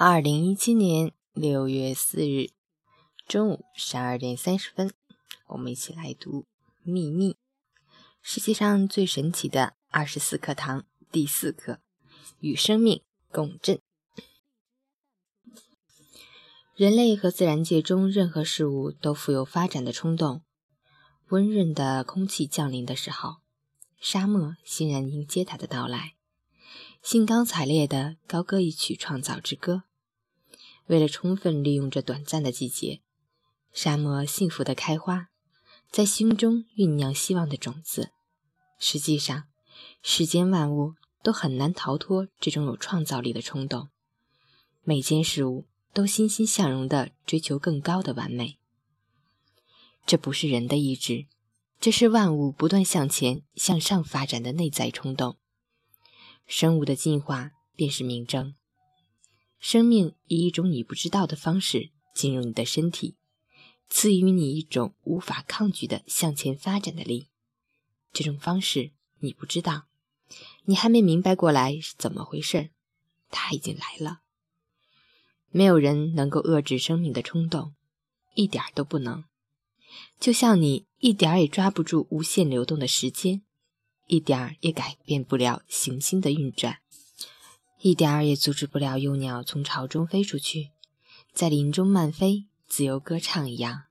二零一七年六月四日中午十二点三十分，我们一起来读《秘密》，世界上最神奇的二十四课堂第四课：与生命共振。人类和自然界中任何事物都富有发展的冲动。温润的空气降临的时候，沙漠欣然迎接它的到来，兴高采烈地高歌一曲创造之歌。为了充分利用这短暂的季节，沙漠幸福的开花，在心中酝酿希望的种子。实际上，世间万物都很难逃脱这种有创造力的冲动，每件事物都欣欣向荣地追求更高的完美。这不是人的意志，这是万物不断向前向上发展的内在冲动。生物的进化便是明证。生命以一种你不知道的方式进入你的身体，赐予你一种无法抗拒的向前发展的力。这种方式你不知道，你还没明白过来是怎么回事，它已经来了。没有人能够遏制生命的冲动，一点都不能。就像你一点儿也抓不住无限流动的时间，一点儿也改变不了行星的运转。一点儿也阻止不了幼鸟从巢中飞出去，在林中漫飞、自由歌唱一样。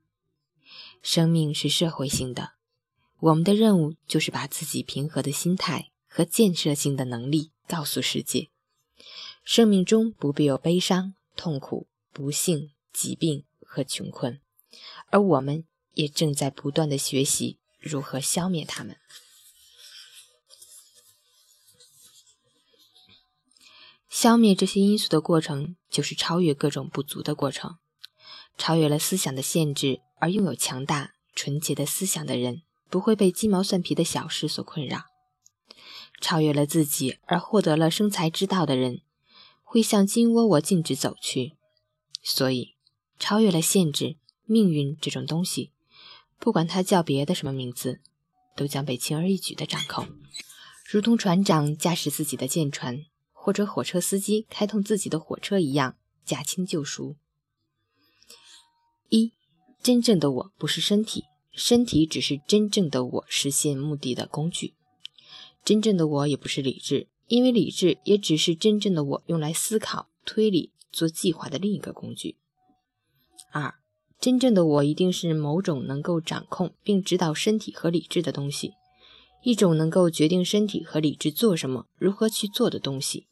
生命是社会性的，我们的任务就是把自己平和的心态和建设性的能力告诉世界：生命中不必有悲伤、痛苦、不幸、疾病和穷困，而我们也正在不断的学习如何消灭它们。消灭这些因素的过程，就是超越各种不足的过程。超越了思想的限制而拥有强大、纯洁的思想的人，不会被鸡毛蒜皮的小事所困扰。超越了自己而获得了生财之道的人，会向金窝窝径直走去。所以，超越了限制、命运这种东西，不管它叫别的什么名字，都将被轻而易举地掌控，如同船长驾驶自己的舰船。或者火车司机开通自己的火车一样驾轻就熟。一，真正的我不是身体，身体只是真正的我实现目的的工具。真正的我也不是理智，因为理智也只是真正的我用来思考、推理、做计划的另一个工具。二，真正的我一定是某种能够掌控并指导身体和理智的东西，一种能够决定身体和理智做什么、如何去做的东西。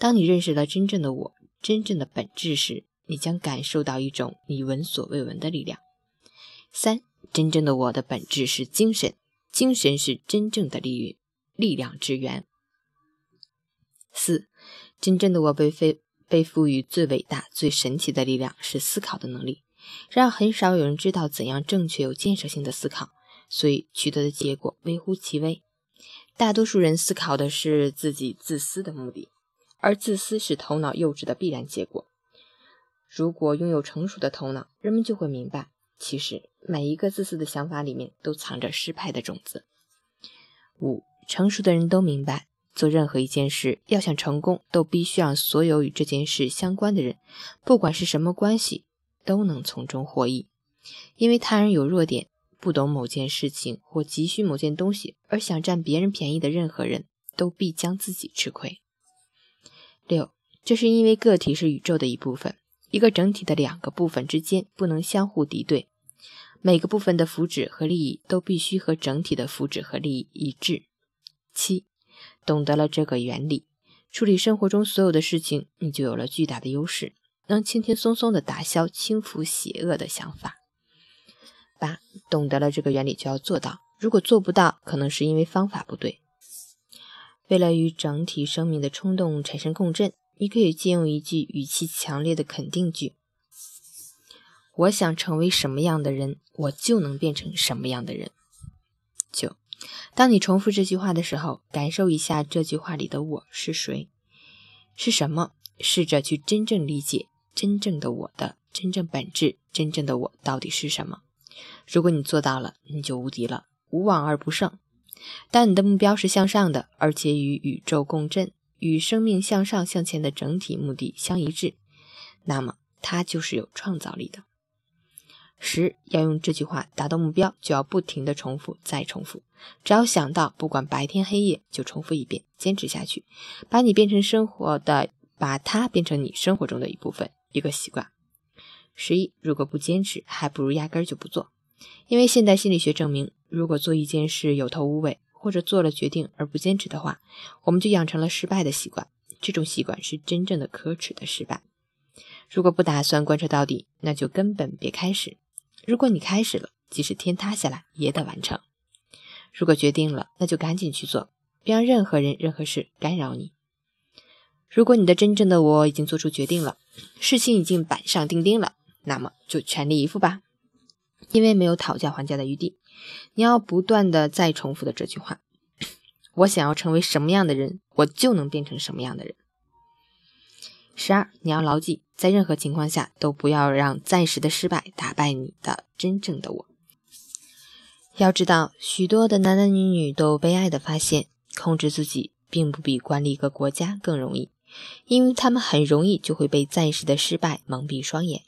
当你认识了真正的我，真正的本质时，你将感受到一种你闻所未闻的力量。三，真正的我的本质是精神，精神是真正的力力量之源。四，真正的我被非被赋予最伟大、最神奇的力量是思考的能力。然而，很少有人知道怎样正确、有建设性的思考，所以取得的结果微乎其微。大多数人思考的是自己自私的目的。而自私是头脑幼稚的必然结果。如果拥有成熟的头脑，人们就会明白，其实每一个自私的想法里面都藏着失败的种子。五，成熟的人都明白，做任何一件事要想成功，都必须让所有与这件事相关的人，不管是什么关系，都能从中获益。因为他人有弱点，不懂某件事情或急需某件东西而想占别人便宜的任何人，都必将自己吃亏。六，这是因为个体是宇宙的一部分，一个整体的两个部分之间不能相互敌对，每个部分的福祉和利益都必须和整体的福祉和利益一致。七，懂得了这个原理，处理生活中所有的事情，你就有了巨大的优势，能轻轻松松地打消轻浮邪恶的想法。八，懂得了这个原理就要做到，如果做不到，可能是因为方法不对。为了与整体生命的冲动产生共振，你可以借用一句语气强烈的肯定句：“我想成为什么样的人，我就能变成什么样的人。”九，当你重复这句话的时候，感受一下这句话里的我是谁，是什么？试着去真正理解真正的我的真正本质，真正的我到底是什么？如果你做到了，你就无敌了，无往而不胜。当你的目标是向上的，而且与宇宙共振，与生命向上向前的整体目的相一致，那么它就是有创造力的。十要用这句话达到目标，就要不停的重复，再重复。只要想到，不管白天黑夜，就重复一遍，坚持下去，把你变成生活的，把它变成你生活中的一部分，一个习惯。十一，如果不坚持，还不如压根儿就不做。因为现代心理学证明，如果做一件事有头无尾，或者做了决定而不坚持的话，我们就养成了失败的习惯。这种习惯是真正的可耻的失败。如果不打算贯彻到底，那就根本别开始。如果你开始了，即使天塌下来也得完成。如果决定了，那就赶紧去做，别让任何人、任何事干扰你。如果你的真正的我已经做出决定了，事情已经板上钉钉了，那么就全力以赴吧，因为没有讨价还价的余地。你要不断的再重复的这句话：我想要成为什么样的人，我就能变成什么样的人。十二，你要牢记，在任何情况下都不要让暂时的失败打败你的真正的我。要知道，许多的男男女女都悲哀的发现，控制自己并不比管理一个国家更容易，因为他们很容易就会被暂时的失败蒙蔽双眼。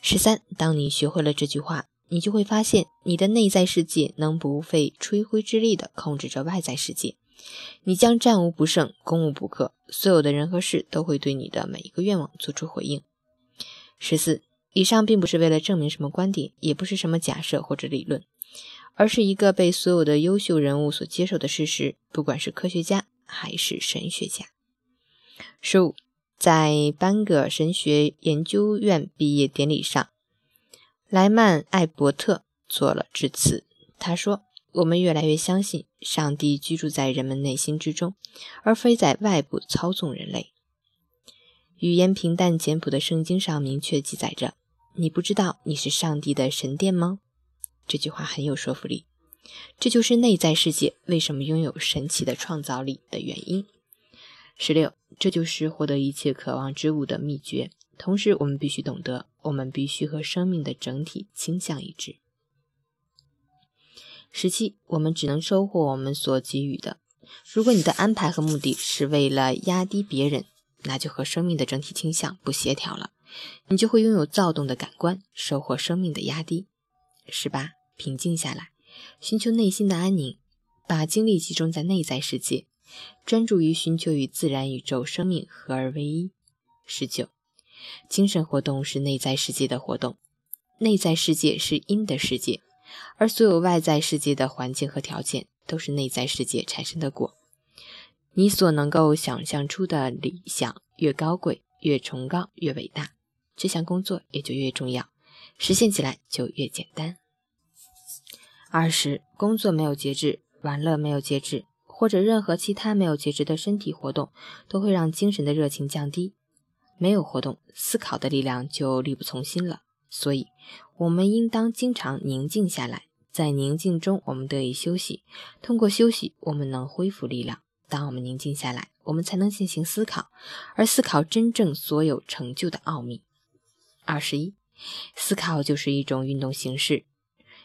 十三，当你学会了这句话，你就会发现，你的内在世界能不费吹灰之力的控制着外在世界。你将战无不胜，攻无不克，所有的人和事都会对你的每一个愿望做出回应。十四，以上并不是为了证明什么观点，也不是什么假设或者理论，而是一个被所有的优秀人物所接受的事实，不管是科学家还是神学家。十五，在班戈神学研究院毕业典礼上，莱曼艾伯特做了致辞，他说。我们越来越相信，上帝居住在人们内心之中，而非在外部操纵人类。语言平淡简朴的圣经上明确记载着：“你不知道你是上帝的神殿吗？”这句话很有说服力。这就是内在世界为什么拥有神奇的创造力的原因。十六，这就是获得一切渴望之物的秘诀。同时，我们必须懂得，我们必须和生命的整体倾向一致。十七，我们只能收获我们所给予的。如果你的安排和目的是为了压低别人，那就和生命的整体倾向不协调了。你就会拥有躁动的感官，收获生命的压低。十八，平静下来，寻求内心的安宁，把精力集中在内在世界，专注于寻求与自然宇宙生命合而为一。十九，精神活动是内在世界的活动，内在世界是因的世界。而所有外在世界的环境和条件，都是内在世界产生的果。你所能够想象出的理想越高贵、越崇高、越伟大，这项工作也就越重要，实现起来就越简单。二十，工作没有节制，玩乐没有节制，或者任何其他没有节制的身体活动，都会让精神的热情降低。没有活动，思考的力量就力不从心了。所以，我们应当经常宁静下来，在宁静中，我们得以休息。通过休息，我们能恢复力量。当我们宁静下来，我们才能进行思考，而思考真正所有成就的奥秘。二十一，思考就是一种运动形式，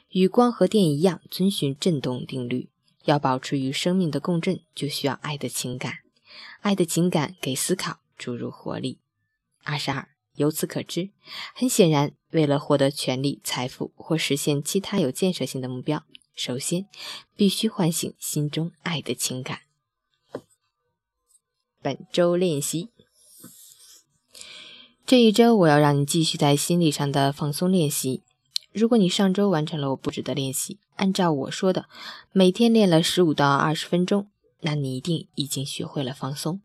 与光和电一样，遵循振动定律。要保持与生命的共振，就需要爱的情感。爱的情感给思考注入活力。二十二。由此可知，很显然，为了获得权力、财富或实现其他有建设性的目标，首先必须唤醒心中爱的情感。本周练习，这一周我要让你继续在心理上的放松练习。如果你上周完成了我布置的练习，按照我说的，每天练了十五到二十分钟，那你一定已经学会了放松。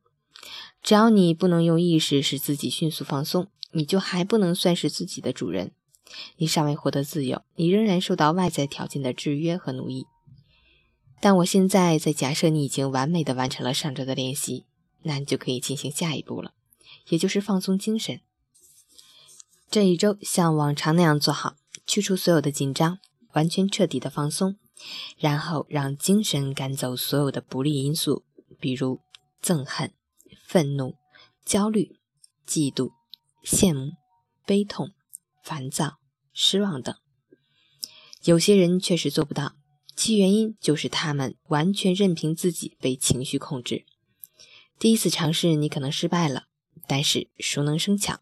只要你不能用意识使自己迅速放松。你就还不能算是自己的主人，你尚未获得自由，你仍然受到外在条件的制约和奴役。但我现在在假设你已经完美的完成了上周的练习，那你就可以进行下一步了，也就是放松精神。这一周像往常那样做好，去除所有的紧张，完全彻底的放松，然后让精神赶走所有的不利因素，比如憎恨、愤怒、焦虑、嫉妒。羡慕、悲痛、烦躁、失望等，有些人确实做不到，其原因就是他们完全任凭自己被情绪控制。第一次尝试，你可能失败了，但是熟能生巧，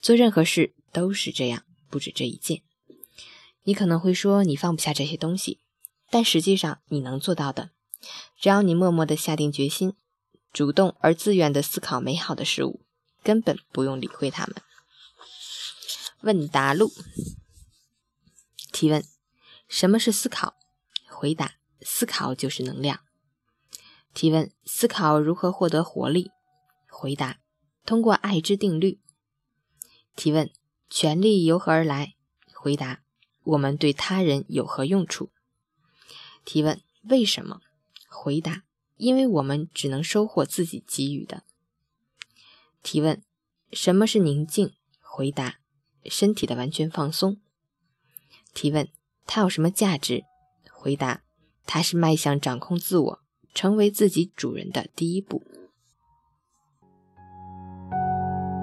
做任何事都是这样，不止这一件。你可能会说你放不下这些东西，但实际上你能做到的。只要你默默的下定决心，主动而自愿的思考美好的事物，根本不用理会他们。问答录提问：什么是思考？回答：思考就是能量。提问：思考如何获得活力？回答：通过爱之定律。提问：权力由何而来？回答：我们对他人有何用处？提问：为什么？回答：因为我们只能收获自己给予的。提问：什么是宁静？回答：身体的完全放松。提问：它有什么价值？回答：它是迈向掌控自我、成为自己主人的第一步。